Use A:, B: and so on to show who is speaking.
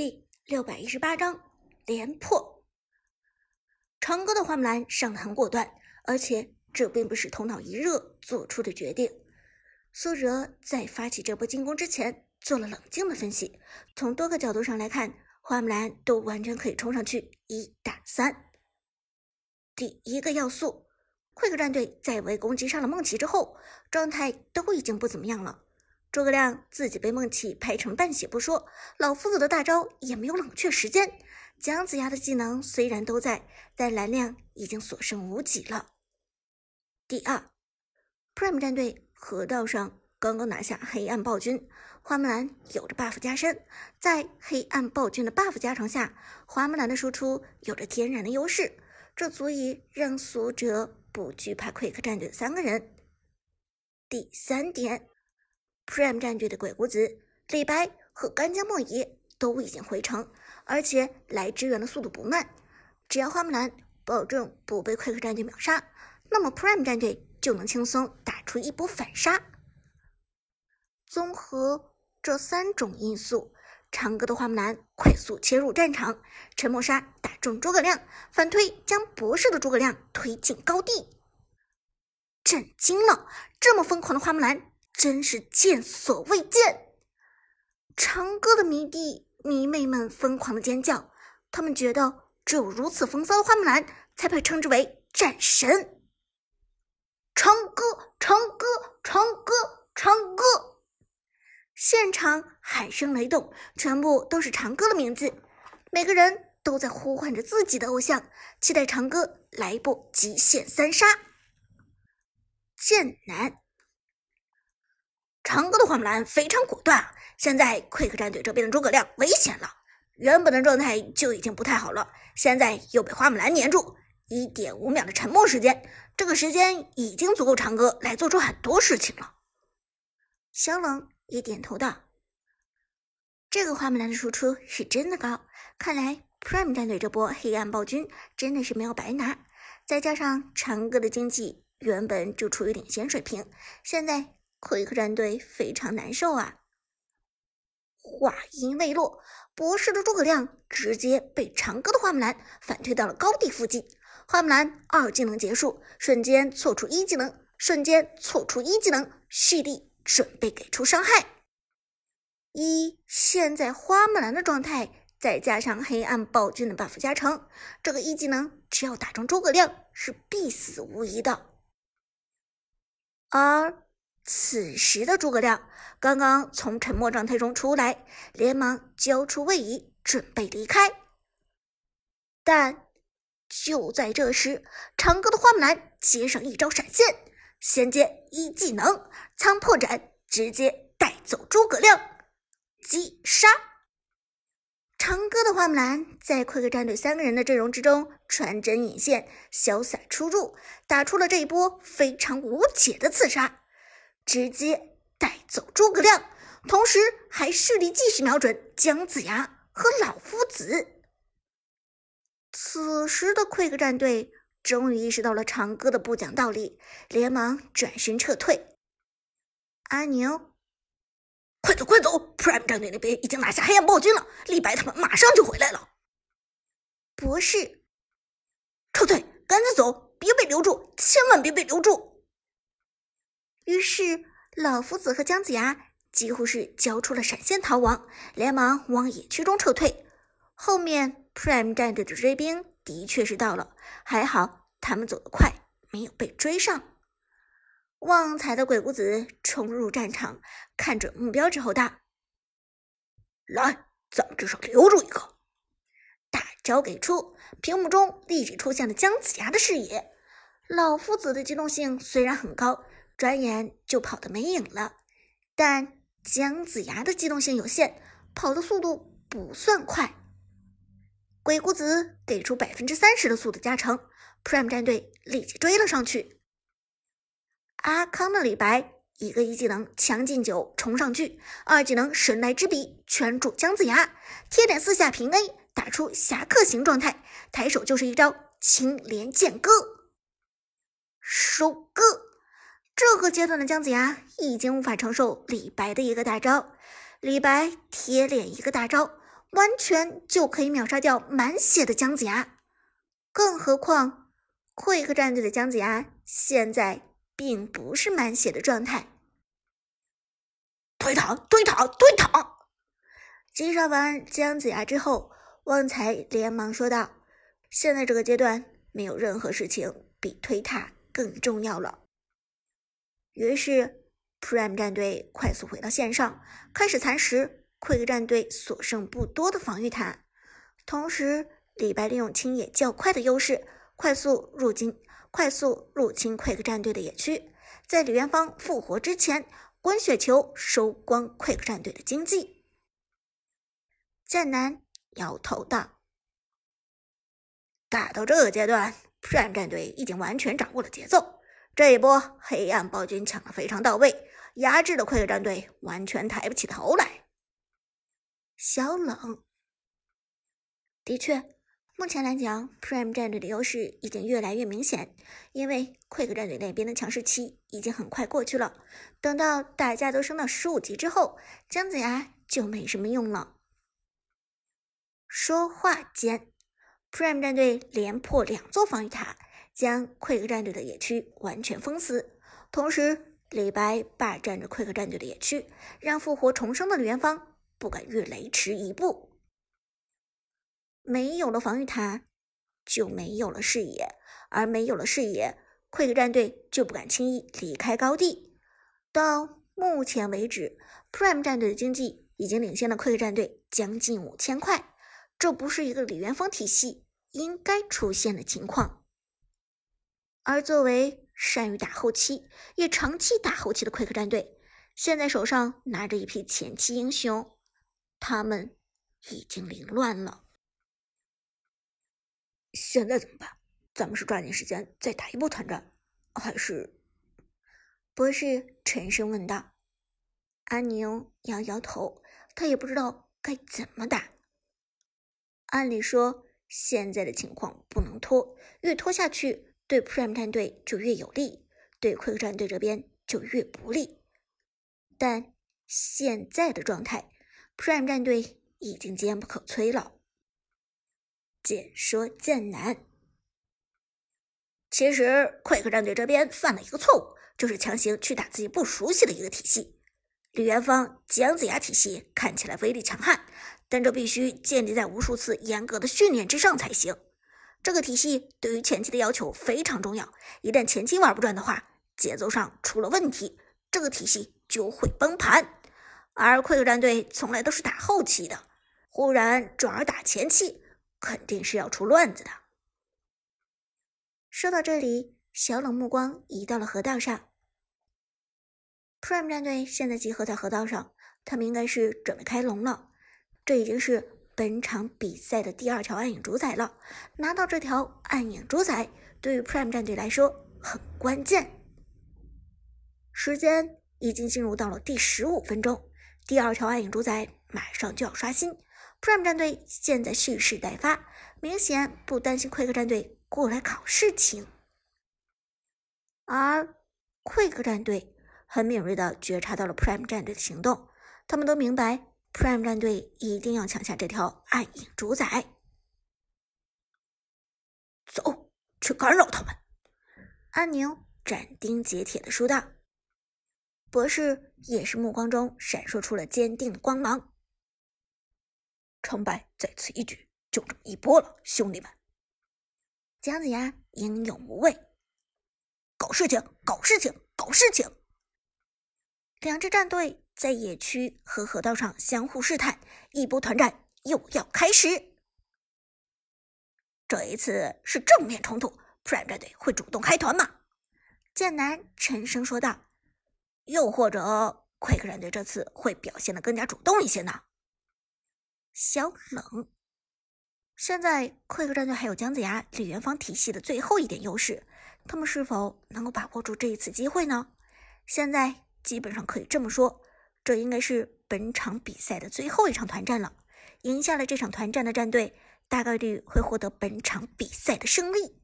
A: 第六百一十八章连破。长歌的花木兰上的很果断，而且这并不是头脑一热做出的决定。苏哲在发起这波进攻之前做了冷静的分析，从多个角度上来看，花木兰都完全可以冲上去一打三。第一个要素，Quick 战队在围攻击上了梦琪之后，状态都已经不怎么样了。诸葛亮自己被梦琪拍成半血不说，老夫子的大招也没有冷却时间。姜子牙的技能虽然都在，但蓝量已经所剩无几了。第二，Prime 战队河道上刚刚拿下黑暗暴君，花木兰有着 buff 加身，在黑暗暴君的 buff 加成下，花木兰的输出有着天然的优势，这足以让苏哲不惧怕 Quick 战队的三个人。第三点。Prime 战队的鬼谷子、李白和干将莫邪都已经回城，而且来支援的速度不慢。只要花木兰保证不被 Quick 战队秒杀，那么 Prime 战队就能轻松打出一波反杀。综合这三种因素，长歌的花木兰快速切入战场，沉默杀打中诸葛亮，反推将博士的诸葛亮推进高地。震惊了！这么疯狂的花木兰！真是见所未见！长歌的迷弟迷妹们疯狂的尖叫，他们觉得只有如此风骚的花木兰才配称之为战神。长歌，长歌，长歌，长歌！现场喊声雷动，全部都是长歌的名字，每个人都在呼唤着自己的偶像，期待长歌来一波极限三杀。剑南。长歌的花木兰非常果断，现在 Quick 战队这边的诸葛亮危险了，原本的状态就已经不太好了，现在又被花木兰粘住，一点五秒的沉默时间，这个时间已经足够长歌来做出很多事情了。香冷也点头道：“这个花木兰的输出是真的高，看来 Prime 战队这波黑暗暴君真的是没有白拿，再加上长歌的经济原本就处于领先水平，现在。”奎克战队非常难受啊！话音未落，博士的诸葛亮直接被长歌的花木兰反推到了高地附近。花木兰二技能结束，瞬间错出一技能，瞬间错出一技能，蓄力准备给出伤害。一现在花木兰的状态，再加上黑暗暴君的 buff 加成，这个一技能只要打中诸葛亮是必死无疑的。而此时的诸葛亮刚刚从沉默状态中出来，连忙交出位移，准备离开。但就在这时，长歌的花木兰接上一招闪现，先接一技能仓破斩，直接带走诸葛亮，击杀。长歌的花木兰在奎克战队三个人的阵容之中穿针引线，潇洒出入，打出了这一波非常无解的刺杀。直接带走诸葛亮，同时还蓄力继续瞄准姜子牙和老夫子。此时的 Quick 战队终于意识到了长歌的不讲道理，连忙转身撤退。阿宁，快走快走！Prime 战队那边已经拿下黑暗暴君了，李白他们马上就回来了。博士，撤退，赶紧走，别被留住，千万别被留住！于是，老夫子和姜子牙几乎是交出了闪现逃亡，连忙往野区中撤退。后面 Prime 战队的追兵的确是到了，还好他们走得快，没有被追上。旺财的鬼谷子冲入战场，看准目标之后道：“来，咱们至少留住一个。”大招给出，屏幕中立即出现了姜子牙的视野。老夫子的机动性虽然很高。转眼就跑得没影了，但姜子牙的机动性有限，跑的速度不算快。鬼谷子给出百分之三十的速度加成，Prime 战队立即追了上去。阿康的李白一个一技能强进酒冲上去，二技能神来之笔圈住姜子牙，贴脸四下平 A，打出侠客型状态，抬手就是一招青莲剑歌，收割。这个阶段的姜子牙已经无法承受李白的一个大招，李白贴脸一个大招，完全就可以秒杀掉满血的姜子牙。更何况会客战队的姜子牙现在并不是满血的状态。
B: 推塔，推塔，推塔！
A: 击杀完姜子牙之后，旺财连忙说道：“现在这个阶段，没有任何事情比推塔更重要了。”于是，Prime 战队快速回到线上，开始蚕食 Quick 战队所剩不多的防御塔。同时，李白利用清野较快的优势，快速入侵，快速入侵 Quick 战队的野区，在李元芳复活之前。滚雪球收光 Quick 战队的经济，剑南摇头道：“
B: 打到这个阶段，Prime 战队已经完全掌握了节奏。这一波黑暗暴君抢的非常到位，压制的溃战队完全抬不起头来。”
A: 小冷，的确。目前来讲，Prime 战队的优势已经越来越明显，因为 Quick 战队那边的强势期已经很快过去了。等到大家都升到十五级之后，姜子牙就没什么用了。说话间，Prime 战队连破两座防御塔，将 Quick 战队的野区完全封死。同时，李白霸占着 Quick 战队的野区，让复活重生的李元芳不敢越雷池一步。没有了防御塔，就没有了视野，而没有了视野，Quick 战队就不敢轻易离开高地。到目前为止，Prime 战队的经济已经领先了 Quick 战队将近五千块，这不是一个李元芳体系应该出现的情况。而作为善于打后期，也长期打后期的 Quick 战队，现在手上拿着一批前期英雄，他们已经凌乱了。
B: 现在怎么办？咱们是抓紧时间再打一波团战，还是？
A: 博士沉声问道。阿宁摇摇头，他也不知道该怎么打。按理说，现在的情况不能拖，越拖下去对 Prime 战队就越有利，对 Quick 战队这边就越不利。但现在的状态，Prime 战队已经坚不可摧了。解说剑南，
B: 其实 Quick 战队这边犯了一个错误，就是强行去打自己不熟悉的一个体系。李元芳、姜子牙体系看起来威力强悍，但这必须建立在无数次严格的训练之上才行。这个体系对于前期的要求非常重要，一旦前期玩不转的话，节奏上出了问题，这个体系就会崩盘。而 Quick 战队从来都是打后期的，忽然转而打前期。肯定是要出乱子的。
A: 说到这里，小冷目光移到了河道上。Prime 战队现在集合在河道上，他们应该是准备开龙了。这已经是本场比赛的第二条暗影主宰了。拿到这条暗影主宰，对于 Prime 战队来说很关键。时间已经进入到了第十五分钟，第二条暗影主宰马上就要刷新。Prime 战队现在蓄势待发，明显不担心 Quick 战队过来搞事情。而 Quick 战队很敏锐的觉察到了 Prime 战队的行动，他们都明白 Prime 战队一定要抢下这条暗影主宰。
B: 走，去干扰他们！
A: 阿宁斩钉截铁的说道。博士也是目光中闪烁出了坚定的光芒。
B: 成败在此一举，就这么一波了，兄弟们！
A: 姜子牙英勇无畏，
B: 搞事情，搞事情，搞事情！
A: 两支战队在野区和河道上相互试探，一波团战又要开始。
B: 这一次是正面冲突，Prime 战队会主动开团吗？
A: 剑南沉声说道。
B: 又或者，Quick 战队这次会表现的更加主动一些呢？
A: 小冷，现在 Quick 战队还有姜子牙、李元芳体系的最后一点优势，他们是否能够把握住这一次机会呢？现在基本上可以这么说，这应该是本场比赛的最后一场团战了。赢下了这场团战的战队，大概率会获得本场比赛的胜利。